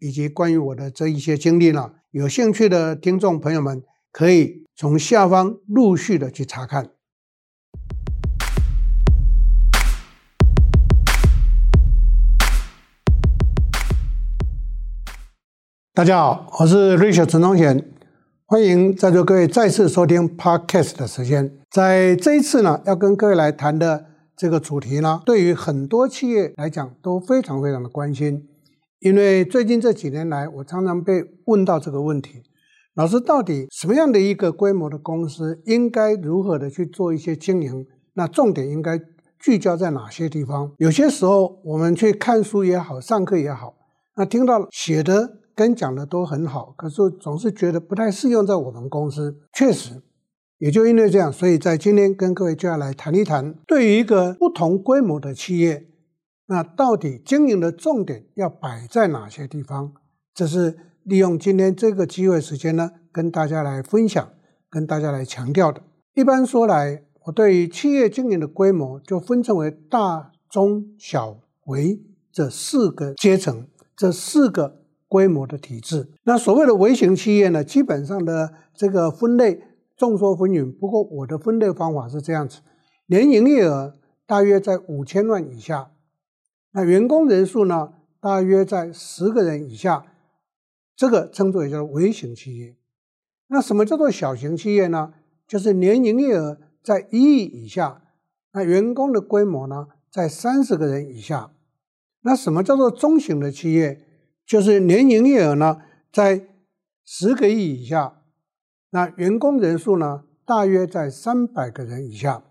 以及关于我的这一些经历呢，有兴趣的听众朋友们可以从下方陆续的去查看。大家好，我是 Rich 陈忠贤，欢迎在座各位再次收听 Podcast 的时间。在这一次呢，要跟各位来谈的。这个主题呢，对于很多企业来讲都非常非常的关心，因为最近这几年来，我常常被问到这个问题：老师，到底什么样的一个规模的公司应该如何的去做一些经营？那重点应该聚焦在哪些地方？有些时候我们去看书也好，上课也好，那听到写的跟讲的都很好，可是总是觉得不太适用在我们公司。确实。也就因为这样，所以在今天跟各位就要来谈一谈，对于一个不同规模的企业，那到底经营的重点要摆在哪些地方？这是利用今天这个机会时间呢，跟大家来分享，跟大家来强调的。一般说来，我对于企业经营的规模就分成为大、中、小、微这四个阶层，这四个规模的体制。那所谓的微型企业呢，基本上的这个分类。众说纷纭，不过我的分类方法是这样子：年营业额大约在五千万以下，那员工人数呢，大约在十个人以下，这个称作也叫微型企业。那什么叫做小型企业呢？就是年营业额在一亿以下，那员工的规模呢，在三十个人以下。那什么叫做中型的企业？就是年营业额呢，在十个亿以下。那员工人数呢，大约在三百个人以下。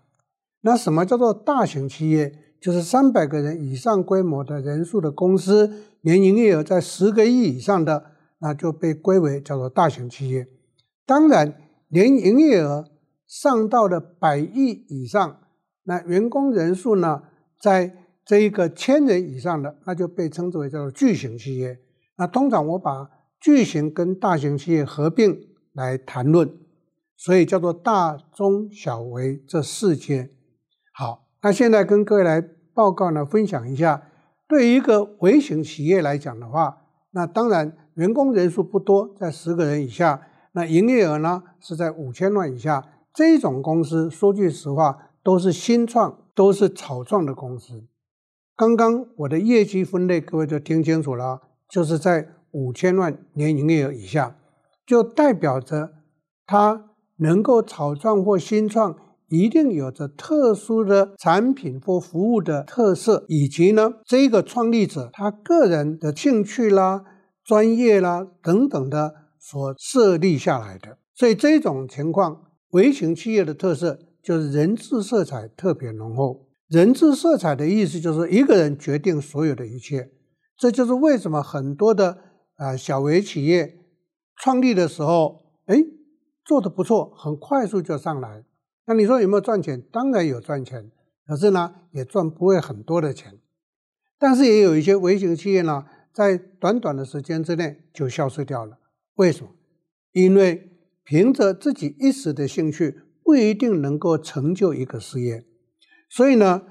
那什么叫做大型企业？就是三百个人以上规模的人数的公司，年营业额在十个亿以上的，那就被归为叫做大型企业。当然，年营业额上到了百亿以上，那员工人数呢，在这一个千人以上的，那就被称之为叫做巨型企业。那通常我把巨型跟大型企业合并。来谈论，所以叫做大、中、小、微这四阶。好，那现在跟各位来报告呢，分享一下，对于一个微型企业来讲的话，那当然员工人数不多，在十个人以下，那营业额呢是在五千万以下。这种公司，说句实话，都是新创，都是草创的公司。刚刚我的业绩分类，各位就听清楚了，就是在五千万年营业额以下。就代表着它能够草创或新创，一定有着特殊的产品或服务的特色，以及呢，这个创立者他个人的兴趣啦、专业啦等等的所设立下来的。所以这种情况，微型企业的特色就是人治色彩特别浓厚。人治色彩的意思就是一个人决定所有的一切，这就是为什么很多的啊小微企业。创立的时候，哎，做的不错，很快速就上来。那你说有没有赚钱？当然有赚钱，可是呢，也赚不会很多的钱。但是也有一些微型企业呢，在短短的时间之内就消失掉了。为什么？因为凭着自己一时的兴趣，不一定能够成就一个事业。所以呢，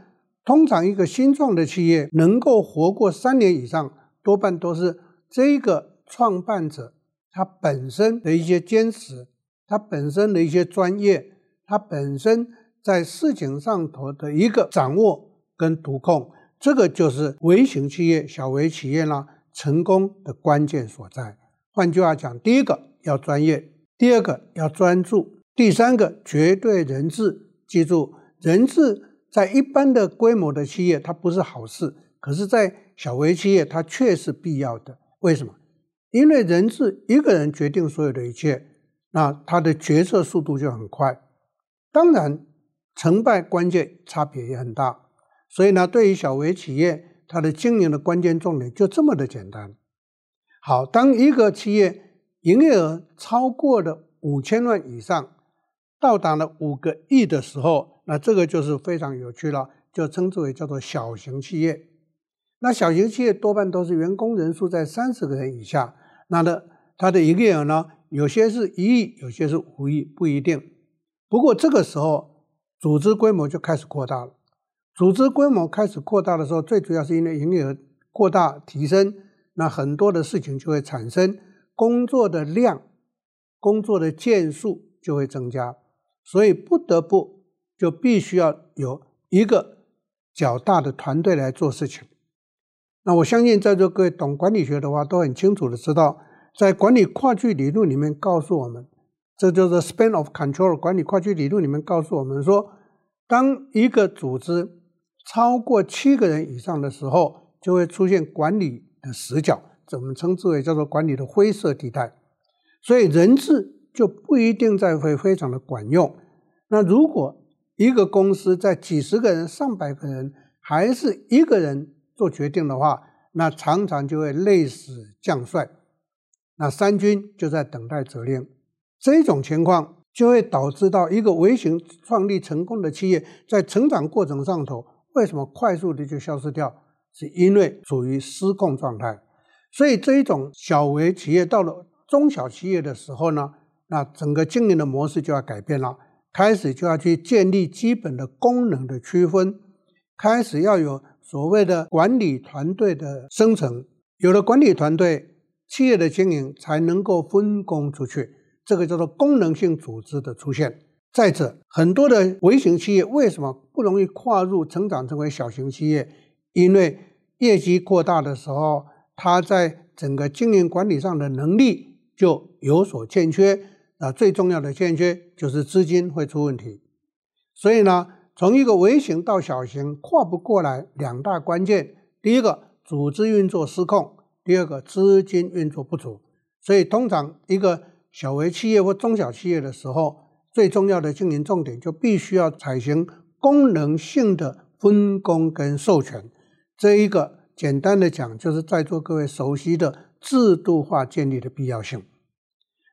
通常一个新创的企业能够活过三年以上，多半都是这个创办者。他本身的一些坚持，他本身的一些专业，他本身在事情上头的一个掌握跟独控，这个就是微型企业、小微企业呢成功的关键所在。换句话讲，第一个要专业，第二个要专注，第三个绝对人治。记住，人治在一般的规模的企业它不是好事，可是，在小微企业它却是必要的。为什么？因为人治一个人决定所有的一切，那他的决策速度就很快。当然，成败关键差别也很大。所以呢，对于小微企业，它的经营的关键重点就这么的简单。好，当一个企业营业额超过了五千万以上，到达了五个亿的时候，那这个就是非常有趣了，就称之为叫做小型企业。那小型企业多半都是员工人数在三十个人以下，那的它的营业额呢，有些是一亿，有些是五亿，不一定。不过这个时候，组织规模就开始扩大了。组织规模开始扩大的时候，最主要是因为营业额扩大提升，那很多的事情就会产生，工作的量、工作的件数就会增加，所以不得不就必须要有一个较大的团队来做事情。那我相信在座各位懂管理学的话，都很清楚的知道，在管理跨距理论里面告诉我们，这就是 span of control 管理跨区理论里面告诉我们说，当一个组织超过七个人以上的时候，就会出现管理的死角，怎么称之为叫做管理的灰色地带。所以人治就不一定再会非常的管用。那如果一个公司在几十个人、上百个人，还是一个人做决定的话，那常常就会累死将帅，那三军就在等待责令。这种情况就会导致到一个微型创立成功的企业，在成长过程上头。为什么快速的就消失掉？是因为处于失控状态。所以这一种小微企业到了中小企业的时候呢，那整个经营的模式就要改变了，开始就要去建立基本的功能的区分，开始要有所谓的管理团队的生成。有了管理团队，企业的经营才能够分工出去，这个叫做功能性组织的出现。再者，很多的微型企业为什么不容易跨入成长成为小型企业？因为业绩扩大的时候，它在整个经营管理上的能力就有所欠缺。啊，最重要的欠缺就是资金会出问题。所以呢，从一个微型到小型跨不过来，两大关键：第一个，组织运作失控；第二个，资金运作不足。所以，通常一个小微企业或中小企业的时候，最重要的经营重点就必须要采行功能性的分工跟授权，这一个简单的讲，就是在座各位熟悉的制度化建立的必要性。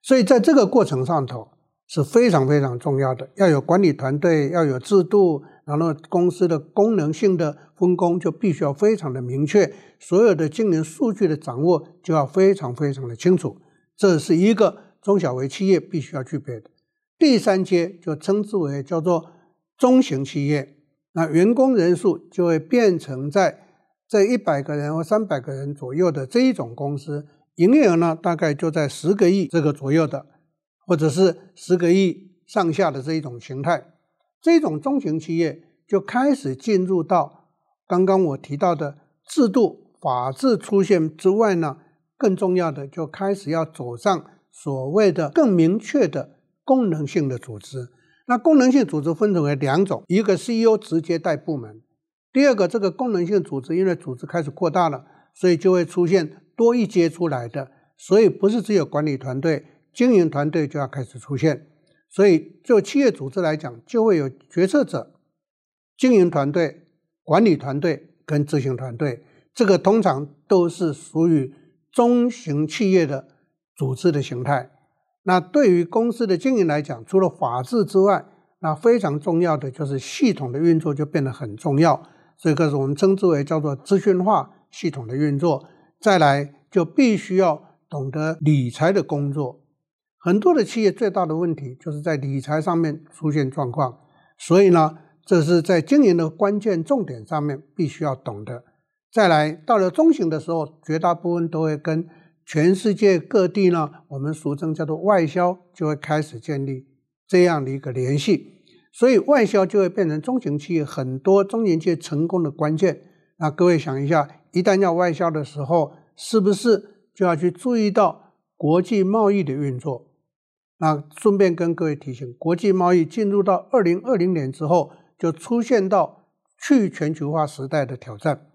所以在这个过程上头是非常非常重要的，要有管理团队，要有制度，然后公司的功能性的分工就必须要非常的明确，所有的经营数据的掌握就要非常非常的清楚，这是一个中小微企业必须要具备的。第三阶就称之为叫做中型企业，那员工人数就会变成在这一百个人或三百个人左右的这一种公司，营业额呢大概就在十个亿这个左右的，或者是十个亿上下的这一种形态。这种中型企业就开始进入到刚刚我提到的制度法治出现之外呢，更重要的就开始要走上所谓的更明确的。功能性的组织，那功能性组织分成为两种，一个 CEO 直接带部门，第二个这个功能性组织，因为组织开始扩大了，所以就会出现多一阶出来的，所以不是只有管理团队，经营团队就要开始出现，所以就企业组织来讲，就会有决策者、经营团队、管理团队跟执行团队，这个通常都是属于中型企业的组织的形态。那对于公司的经营来讲，除了法治之外，那非常重要的就是系统的运作就变得很重要。这个是我们称之为叫做资讯化系统的运作。再来就必须要懂得理财的工作。很多的企业最大的问题就是在理财上面出现状况，所以呢，这是在经营的关键重点上面必须要懂得。再来到了中型的时候，绝大部分都会跟。全世界各地呢，我们俗称叫做外销，就会开始建立这样的一个联系，所以外销就会变成中型企业很多中型企业成功的关键。那各位想一下，一旦要外销的时候，是不是就要去注意到国际贸易的运作？那顺便跟各位提醒，国际贸易进入到二零二零年之后，就出现到去全球化时代的挑战，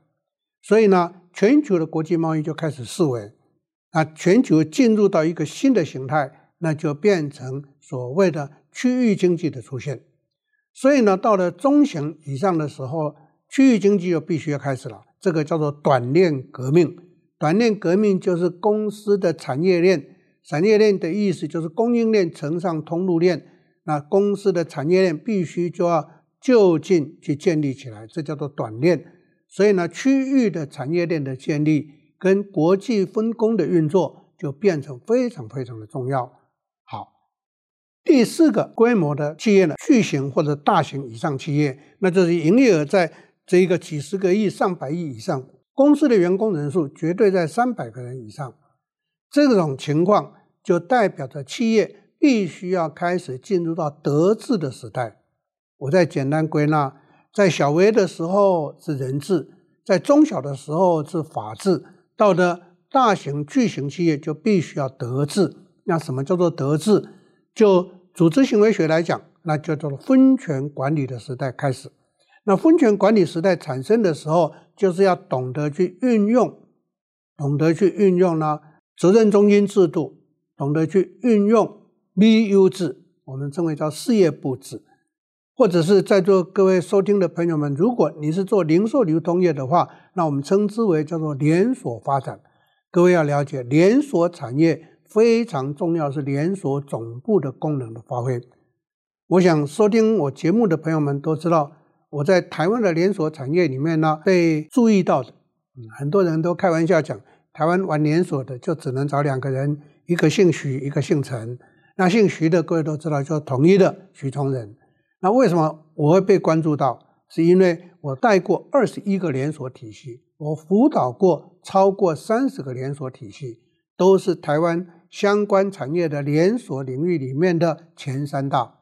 所以呢，全球的国际贸易就开始式微。那全球进入到一个新的形态，那就变成所谓的区域经济的出现。所以呢，到了中型以上的时候，区域经济就必须要开始了。这个叫做短链革命。短链革命就是公司的产业链，产业链的意思就是供应链乘上通路链，那公司的产业链必须就要就近去建立起来，这叫做短链。所以呢，区域的产业链的建立跟国际分工的运作就变成非常非常的重要。好，第四个规模的企业呢，巨型或者大型以上企业，那就是营业额在这一个几十个亿、上百亿以上。公司的员工人数绝对在三百个人以上，这种情况就代表着企业必须要开始进入到德治的时代。我再简单归纳，在小微的时候是人治，在中小的时候是法治，到了大型巨型企业就必须要德治。那什么叫做德治？就组织行为学来讲，那叫做分权管理的时代开始。那分权管理时代产生的时候，就是要懂得去运用，懂得去运用呢责任中心制度，懂得去运用 BU 制，我们称为叫事业部制，或者是在座各位收听的朋友们，如果你是做零售流通业的话，那我们称之为叫做连锁发展。各位要了解，连锁产业非常重要，是连锁总部的功能的发挥。我想收听我节目的朋友们都知道。我在台湾的连锁产业里面呢，被注意到的，很多人都开玩笑讲，台湾玩连锁的就只能找两个人，一个姓许，一个姓陈。那姓徐的各位都知道，就统一的许崇仁。那为什么我会被关注到？是因为我带过二十一个连锁体系，我辅导过超过三十个连锁体系，都是台湾相关产业的连锁领域里面的前三大。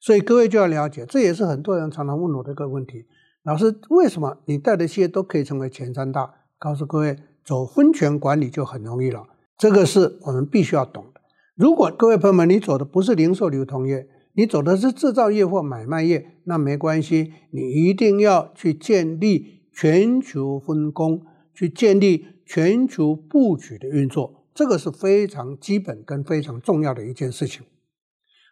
所以各位就要了解，这也是很多人常常问我的一个问题：老师，为什么你带的企业都可以成为前三大？告诉各位，走分权管理就很容易了。这个是我们必须要懂的。如果各位朋友们，你走的不是零售流通业，你走的是制造业或买卖业，那没关系，你一定要去建立全球分工，去建立全球布局的运作，这个是非常基本跟非常重要的一件事情。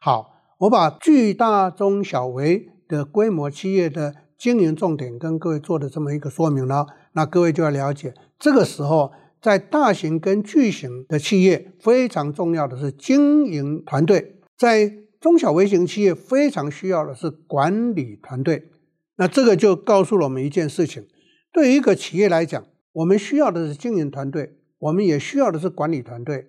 好。我把巨大中小微的规模企业的经营重点跟各位做的这么一个说明了，那各位就要了解，这个时候在大型跟巨型的企业非常重要的是经营团队，在中小微型企业非常需要的是管理团队。那这个就告诉了我们一件事情：对于一个企业来讲，我们需要的是经营团队，我们也需要的是管理团队。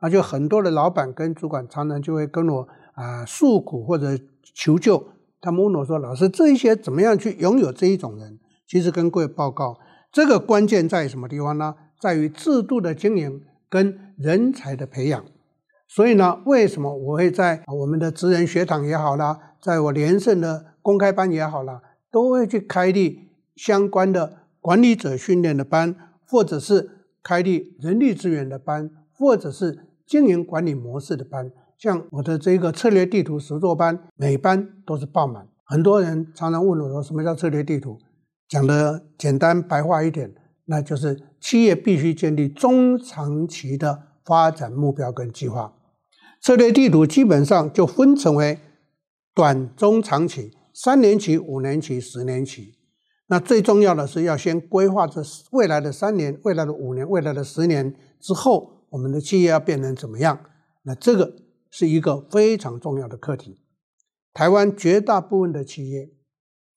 那就很多的老板跟主管常常就会跟我。啊，诉苦或者求救，他们问我说：“老师，这一些怎么样去拥有这一种人？”其实跟各位报告，这个关键在于什么地方呢？在于制度的经营跟人才的培养。所以呢，为什么我会在我们的职人学堂也好啦，在我连胜的公开班也好啦，都会去开立相关的管理者训练的班，或者是开立人力资源的班，或者是经营管理模式的班。像我的这个策略地图实作班，每班都是爆满。很多人常常问我说：“什么叫策略地图？”讲的简单白话一点，那就是企业必须建立中长期的发展目标跟计划。策略地图基本上就分成为短、中、长期，三年期、五年期、十年期。那最重要的是要先规划这未来的三年、未来的五年、未来的十年之后，我们的企业要变成怎么样？那这个。是一个非常重要的课题。台湾绝大部分的企业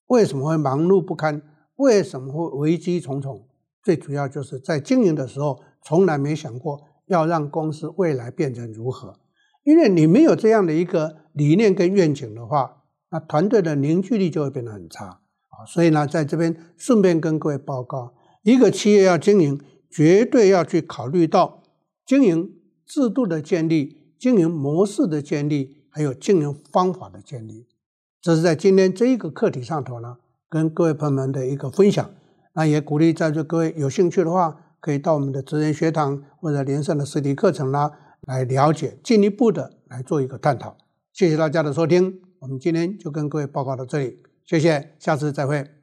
为什么会忙碌不堪？为什么会危机重重？最主要就是在经营的时候，从来没想过要让公司未来变成如何。因为你没有这样的一个理念跟愿景的话，那团队的凝聚力就会变得很差啊。所以呢，在这边顺便跟各位报告，一个企业要经营，绝对要去考虑到经营制度的建立。经营模式的建立，还有经营方法的建立，这是在今天这一个课题上头呢，跟各位朋友们的一个分享。那也鼓励在座各位有兴趣的话，可以到我们的职人学堂或者连胜的实体课程啦，来了解进一步的来做一个探讨。谢谢大家的收听，我们今天就跟各位报告到这里，谢谢，下次再会。